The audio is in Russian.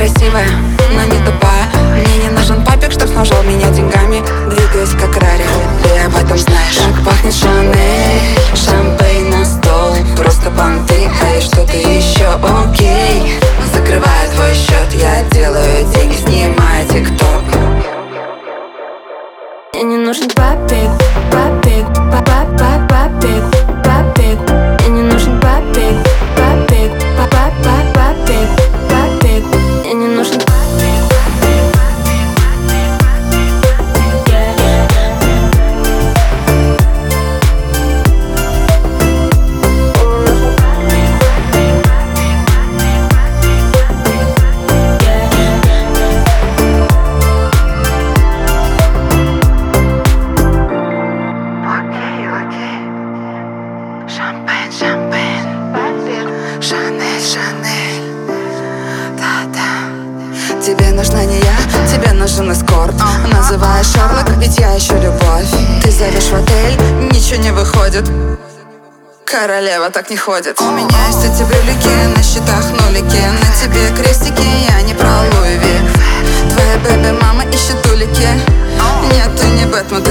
красивая, но не тупая. Мне не нужен папик, чтоб снажал меня деньгами Двигаюсь как Рари, ты об этом знаешь. Как пахнет Шанель, шампейн на стол. Просто понты, а и что-то еще окей. Закрываю твой счет, я делаю деньги, снимаю тикток. Мне не нужен папик, папик, Тебе нужна не я, тебе нужен эскорт. Называешь Шарлок, ведь я ищу любовь. Ты зовешь в отель, ничего не выходит. Королева так не ходит. У меня есть эти брюлики, на счетах нулики На тебе крестики, я не про Луи. Твоя бэби-мама ищет улики Нет, ты не Бэтмен, ты